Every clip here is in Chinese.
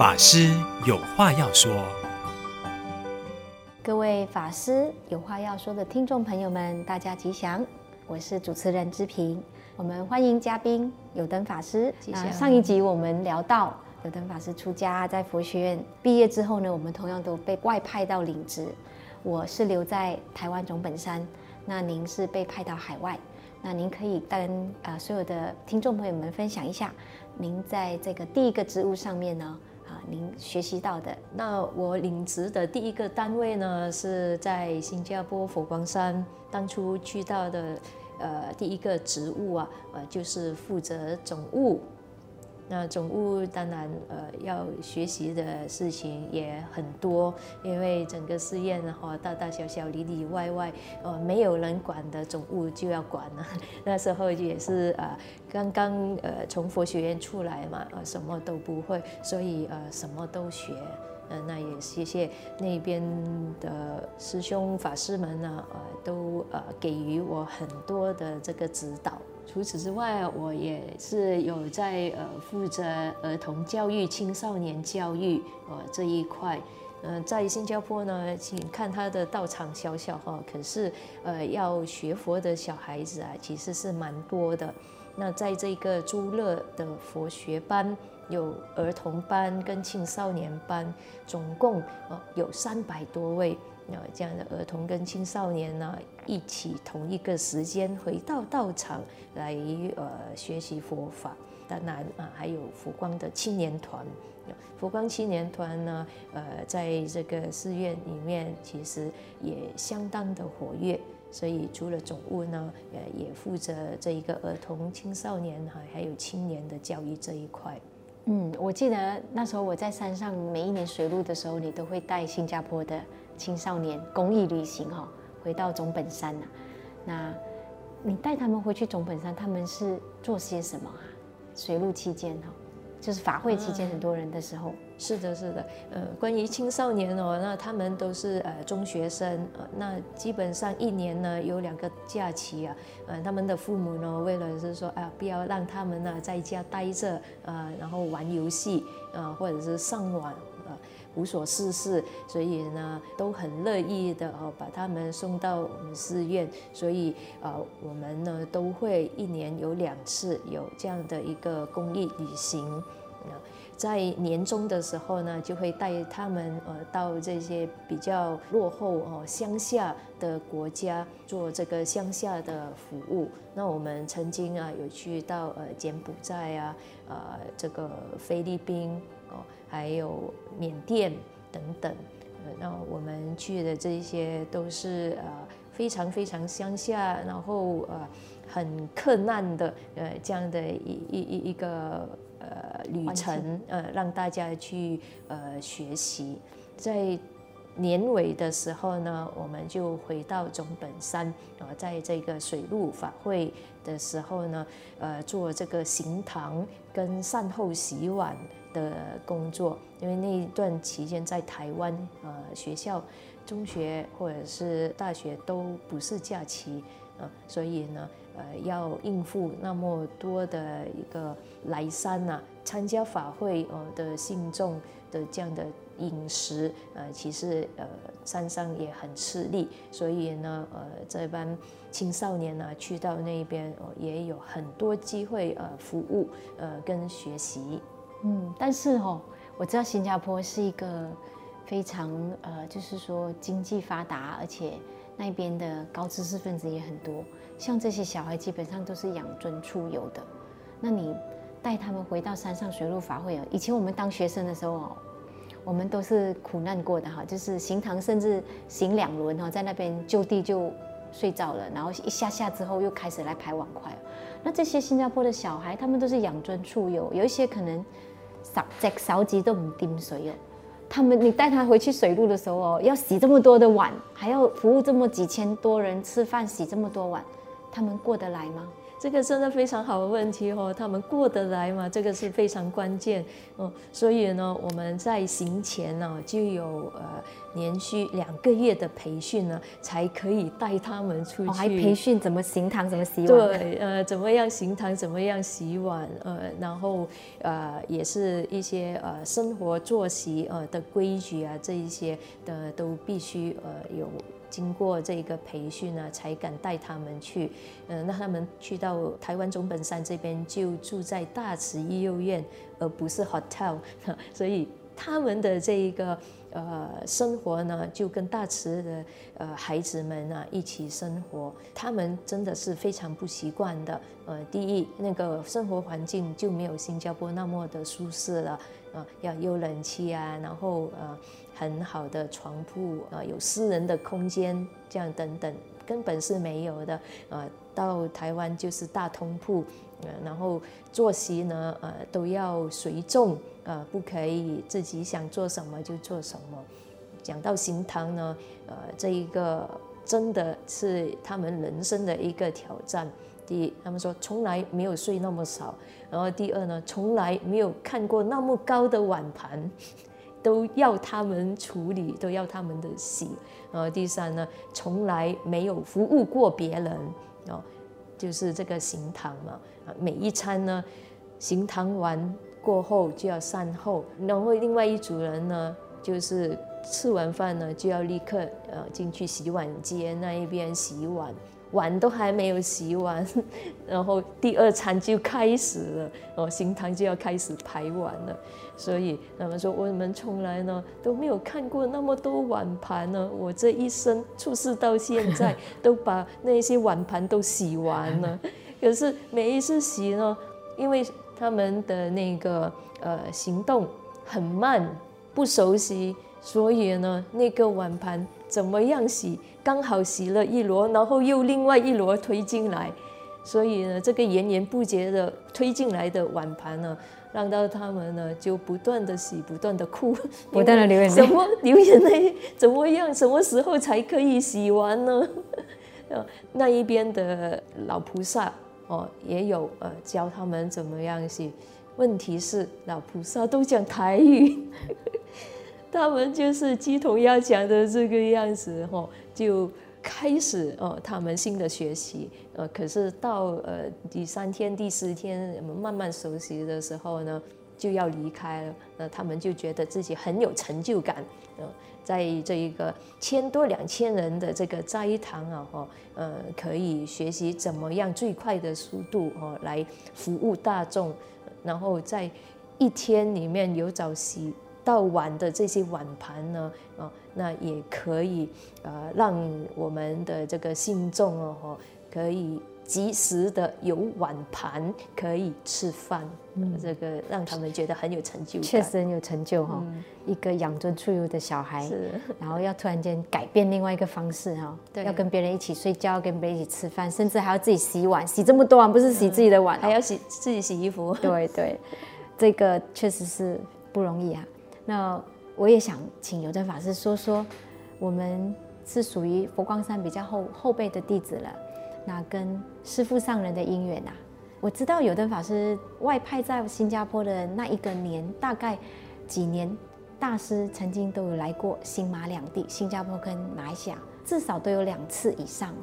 法师有话要说，各位法师有话要说的听众朋友们，大家吉祥，我是主持人之平。我们欢迎嘉宾有灯法师。吉祥。上一集我们聊到有灯法师出家，在佛学院毕业之后呢，我们同样都被外派到领职。我是留在台湾总本山，那您是被派到海外。那您可以跟呃所有的听众朋友们分享一下，您在这个第一个职务上面呢，啊，您学习到的。那我领职的第一个单位呢，是在新加坡佛光山，当初去到的呃第一个职务啊，呃就是负责总务。那总务当然呃要学习的事情也很多，因为整个寺院哈大大小小里里外外呃没有人管的总务就要管了。那时候也是呃刚刚呃从佛学院出来嘛，呃什么都不会，所以呃什么都学。呃那也谢谢那边的师兄法师们呢，呃都呃给予我很多的这个指导。除此之外，我也是有在呃负责儿童教育、青少年教育呃这一块。嗯、在新加坡呢，请看他的道场小小哈，可是呃要学佛的小孩子啊，其实是蛮多的。那在这个诸乐的佛学班，有儿童班跟青少年班，总共呃有三百多位。这样的儿童跟青少年呢，一起同一个时间回到道场来呃学习佛法。当然啊，还有佛光的青年团，佛光青年团呢，呃，在这个寺院里面其实也相当的活跃。所以除了总务呢，呃，也负责这一个儿童、青少年哈，还有青年的教育这一块。嗯，我记得那时候我在山上，每一年水路的时候，你都会带新加坡的。青少年公益旅行哈，回到总本山呐。那你带他们回去总本山，他们是做些什么啊？随路期间哈，就是法会期间很多人的时候。是的，是的。呃，关于青少年哦，那他们都是呃中学生，呃，那基本上一年呢有两个假期啊。呃，他们的父母呢，为了是说啊、不要让他们呢在家待着，呃，然后玩游戏，呃，或者是上网。无所事事，所以呢都很乐意的哦，把他们送到我们寺院。所以呃，我们呢都会一年有两次有这样的一个公益旅行。在年终的时候呢，就会带他们呃到这些比较落后哦乡下的国家做这个乡下的服务。那我们曾经啊有去到呃柬埔寨啊，呃这个菲律宾哦。还有缅甸等等，那我们去的这些都是呃非常非常乡下，然后呃很困难的呃这样的一一一一个呃旅程，呃让大家去呃学习。在年尾的时候呢，我们就回到总本山啊，在这个水陆法会的时候呢，呃做这个行堂跟善后洗碗。的工作，因为那一段期间在台湾，呃，学校、中学或者是大学都不是假期，所以呢，呃，要应付那么多的一个来山呐、啊，参加法会呃的信众的这样的饮食，呃，其实呃山上也很吃力，所以呢，呃，这班青少年呢去到那边，呃，也有很多机会呃服务呃跟学习。嗯，但是哦，我知道新加坡是一个非常呃，就是说经济发达，而且那边的高知识分子也很多。像这些小孩基本上都是养尊处优的。那你带他们回到山上水陆法会哦，以前我们当学生的时候哦，我们都是苦难过的哈，就是行堂甚至行两轮哈，在那边就地就睡着了，然后一下下之后又开始来排碗筷。那这些新加坡的小孩，他们都是养尊处优，有一些可能。扫在扫几都唔掂水哦，他们你带他回去水路的时候哦，要洗这么多的碗，还要服务这么几千多人吃饭，洗这么多碗，他们过得来吗？这个真的非常好的问题哦，他们过得来吗？这个是非常关键哦。所以呢，我们在行前呢就有呃连续两个月的培训呢，才可以带他们出去。哦、还培训怎么行堂，怎么洗碗？对，呃，怎么样行堂，怎么样洗碗？呃，然后呃，也是一些呃生活作息呃的规矩啊，这一些的都必须呃有。经过这个培训呢，才敢带他们去。嗯，那他们去到台湾中本山这边，就住在大慈医幼院，而不是 hotel。所以他们的这一个呃生活呢，就跟大慈的呃孩子们呢一起生活。他们真的是非常不习惯的。呃，第一，那个生活环境就没有新加坡那么的舒适了。啊，要有冷气啊，然后呃。很好的床铺啊，有私人的空间，这样等等，根本是没有的啊。到台湾就是大通铺，然后作息呢，呃，都要随众啊，不可以自己想做什么就做什么。讲到行堂呢，呃，这一个真的是他们人生的一个挑战。第一，他们说从来没有睡那么少，然后第二呢，从来没有看过那么高的碗盘。都要他们处理，都要他们的洗。然后第三呢，从来没有服务过别人哦，就是这个行堂嘛。啊，每一餐呢，行堂完过后就要善后，然后另外一组人呢，就是吃完饭呢就要立刻呃进去洗碗间那一边洗碗。碗都还没有洗完，然后第二餐就开始了，哦，行堂就要开始排碗了。所以他们说，我们从来呢都没有看过那么多碗盘呢。我这一生出世到现在，都把那些碗盘都洗完了。可是每一次洗呢，因为他们的那个呃行动很慢，不熟悉，所以呢那个碗盘怎么样洗？刚好洗了一箩，然后又另外一箩推进来，所以呢，这个源源不绝的推进来的碗盘呢，让到他们呢就不断的洗，不断的哭，不断的流眼泪。什么流眼泪？怎么样？什么时候才可以洗完呢？那一边的老菩萨哦，也有呃教他们怎么样洗。问题是老菩萨都讲台语，他们就是鸡同鸭讲的这个样子哦。就开始哦，他们新的学习，呃，可是到呃第三天、第四天，慢慢熟悉的时候呢，就要离开了。那他们就觉得自己很有成就感，呃，在这一个千多两千人的这个斋堂啊，哈，呃，可以学习怎么样最快的速度哦来服务大众，然后在一天里面有早习到碗的这些碗盘呢，啊。那也可以，呃，让我们的这个信众哦，可以及时的有碗盘可以吃饭，嗯，这个让他们觉得很有成就感，确实很有成就哈。嗯，一个养尊处优的小孩，是，然后要突然间改变另外一个方式哈，对，要跟别人一起睡觉，跟别人一起吃饭，甚至还要自己洗碗，洗这么多碗，不是洗自己的碗，还要洗自己洗衣服。对对，这个确实是不容易啊。那。我也想请有灯法师说说，我们是属于佛光山比较后后辈的弟子了，那跟师父上人的因缘啊，我知道有灯法师外派在新加坡的那一个年，大概几年，大师曾经都有来过新马两地，新加坡跟马来西亚，至少都有两次以上。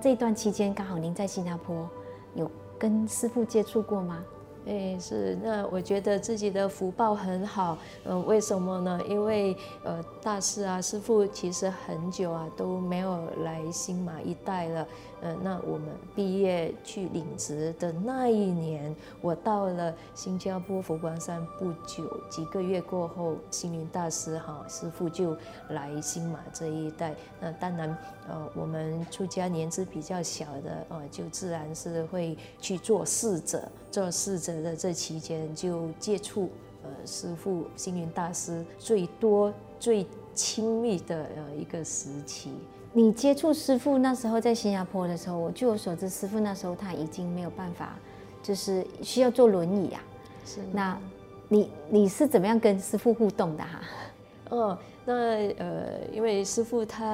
这段期间，刚好您在新加坡有跟师父接触过吗？哎，是，那我觉得自己的福报很好，嗯、为什么呢？因为呃，大师啊，师傅其实很久啊都没有来新马一带了。嗯，那我们毕业去领职的那一年，我到了新加坡佛光山不久，几个月过后，星云大师哈师傅就来新马这一带。那当然，呃，我们出家年纪比较小的，呃，就自然是会去做侍者。做侍者的这期间，就接触呃师傅星云大师最多、最亲密的呃一个时期。你接触师傅那时候在新加坡的时候，我据我所知，师傅那时候他已经没有办法，就是需要坐轮椅啊。是。那你你是怎么样跟师傅互动的哈、啊？哦，那呃，因为师傅他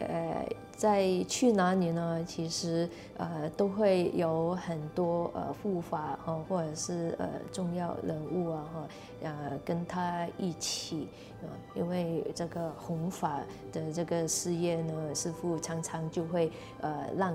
呃在去哪里呢？其实呃都会有很多呃护法哈，或者是呃重要人物啊哈，呃跟他一起啊，因为这个弘法的这个事业呢，师傅常常就会呃让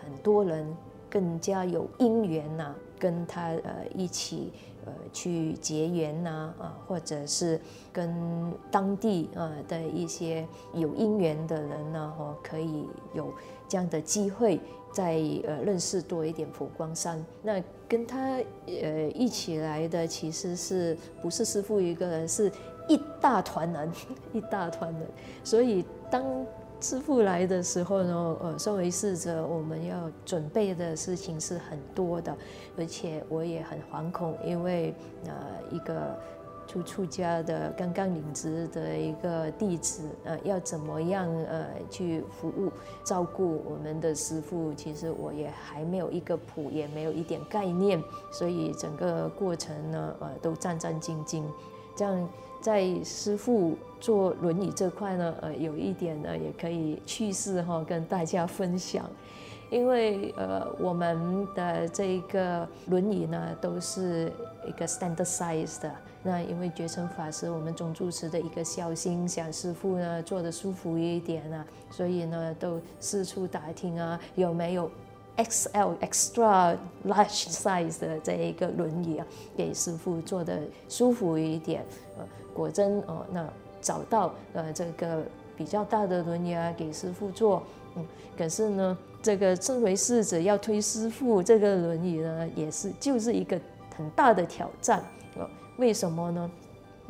很多人更加有因缘呐、跟他呃一起。呃，去结缘呐，啊，或者是跟当地啊的一些有因缘的人呢，哦，可以有这样的机会，再呃认识多一点佛光山。那跟他呃一起来的，其实是不是师父一个人，是一大团人，一大团人。所以当师父来的时候呢，呃，身为侍者，我们要准备的事情是很多的，而且我也很惶恐，因为呃，一个出出家的、刚刚领职的一个弟子，呃，要怎么样呃去服务、照顾我们的师父，其实我也还没有一个谱，也没有一点概念，所以整个过程呢，呃，都战战兢兢，这样。在师父坐轮椅这块呢，呃，有一点呢，也可以趣事哈，跟大家分享。因为呃，我们的这一个轮椅呢，都是一个 standard size 的。那因为觉诚法师，我们总住持的一个孝心，想师父呢坐得舒服一点啊，所以呢，都四处打听啊，有没有 XL extra large size 的这一个轮椅啊，给师父坐得舒服一点。呃果真哦，那找到呃这个比较大的轮椅啊，给师傅坐，嗯，可是呢，这个身为侍者要推师傅这个轮椅呢，也是就是一个很大的挑战呃。为什么呢？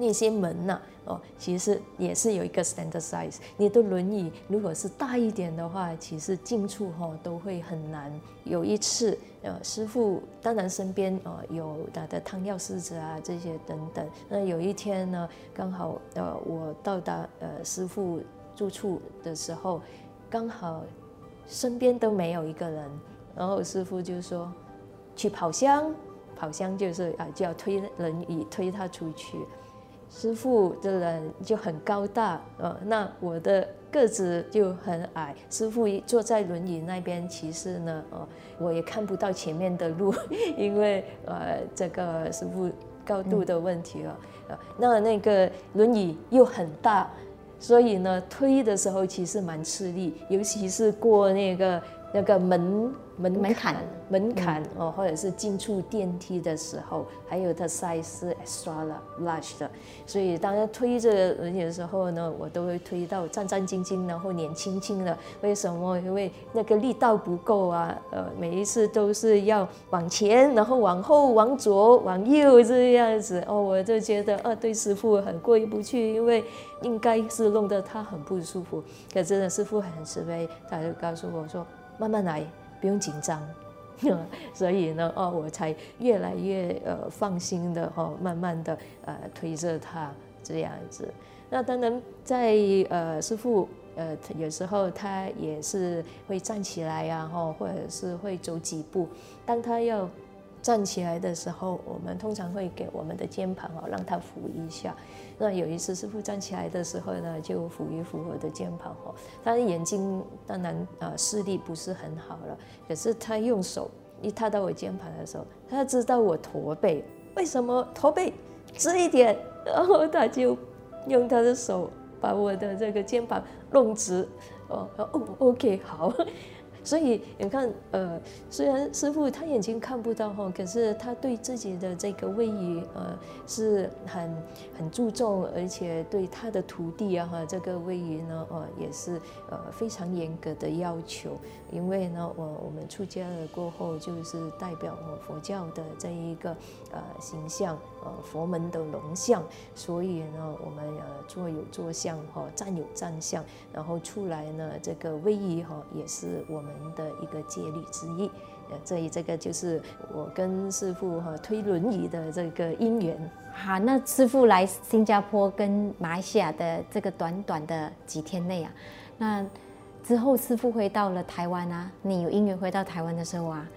那些门呐、哦，其实也是有一个 standard size。你的轮椅如果是大一点的话，其实进出哈都会很难。有一次，呃，师傅当然身边呃有他的汤药师子啊这些等等。那有一天呢，刚好呃我到达呃师傅住处的时候，刚好身边都没有一个人，然后师傅就说去跑香，跑香就是啊就要推轮椅推他出去。师傅的人就很高大，呃，那我的个子就很矮。师傅坐在轮椅那边，其实呢，呃，我也看不到前面的路，因为呃，这个师傅高度的问题了，呃，那那个轮椅又很大，所以呢，推的时候其实蛮吃力，尤其是过那个那个门。门槛，门槛，门槛哦，或者是进出电梯的时候，还有它 size extra large 的，所以当他推着轮椅的时候呢，我都会推到战战兢兢，然后脸青青的。为什么？因为那个力道不够啊，呃，每一次都是要往前，然后往后，往左，往右这样子哦，我就觉得啊，对师傅很过意不去，因为应该是弄得他很不舒服。可是呢，师傅很慈悲，他就告诉我说，慢慢来。不用紧张，所以呢，哦，我才越来越呃放心的哈，慢慢的呃推着他这样子。那当然在呃师傅呃有时候他也是会站起来呀，哈，或者是会走几步。当他要站起来的时候，我们通常会给我们的肩膀哦，让他扶一下。那有一次师傅站起来的时候呢，就扶一扶我的肩膀哦。他的眼睛当然啊视力不是很好了，可是他用手一踏到我肩膀的时候，他知道我驼背，为什么驼背直一点，然后他就用他的手把我的这个肩膀弄直。哦哦，OK 好。所以你看，呃，虽然师傅他眼睛看不到哈，可是他对自己的这个位移，呃，是很很注重，而且对他的徒弟啊哈，这个位移呢，呃，也是呃非常严格的要求。因为呢，我我们出家了过后，就是代表我佛教的这一个呃形象，呃佛门的龙象，所以呢，我们呃坐有坐相哈，站有站相，然后出来呢，这个位移哈，也是我们的一个戒律之一。呃，所以这个就是我跟师父哈推轮椅的这个因缘。好，那师父来新加坡跟马来西亚的这个短短的几天内啊，那。之后师父回到了台湾啊，你有因缘回到台湾的时候啊，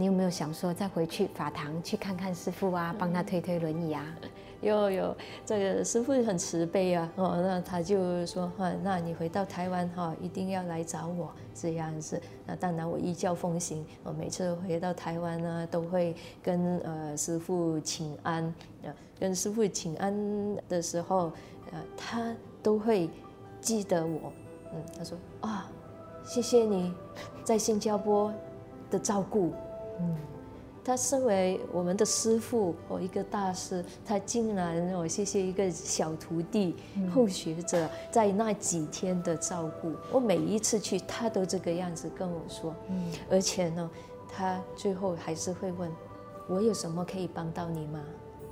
你有没有想说再回去法堂去看看师傅啊，帮他推推轮椅啊？有有，这个师傅很慈悲啊，哦，那他就说哈，那你回到台湾哈，一定要来找我这样子。那当然我依教奉行，我每次回到台湾呢，都会跟呃师傅请安，啊，跟师傅请安的时候，呃，他都会记得我，嗯，他说啊，谢谢你在新加坡的照顾，嗯。他身为我们的师傅，哦，一个大师，他竟然哦，谢谢一个小徒弟、后学者，在那几天的照顾。我每一次去，他都这个样子跟我说，嗯，而且呢，他最后还是会问，我有什么可以帮到你吗？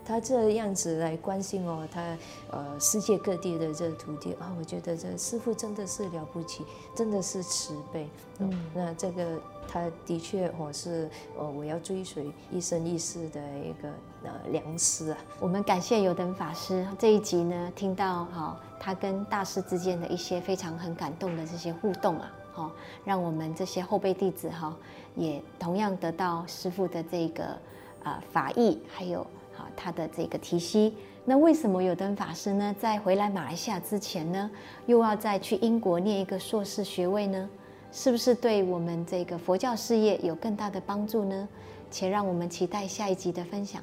他这样子来关心哦，他呃世界各地的这个徒弟啊，我觉得这师傅真的是了不起，真的是慈悲。嗯，那这个。他的确，我是呃，我要追随一生一世的一个呃良师啊。我们感谢有等法师这一集呢，听到哈他跟大师之间的一些非常很感动的这些互动啊，哈，让我们这些后辈弟子哈也同样得到师父的这个啊法义，还有啊他的这个提息。那为什么有灯法师呢，在回来马来西亚之前呢，又要再去英国念一个硕士学位呢？是不是对我们这个佛教事业有更大的帮助呢？且让我们期待下一集的分享。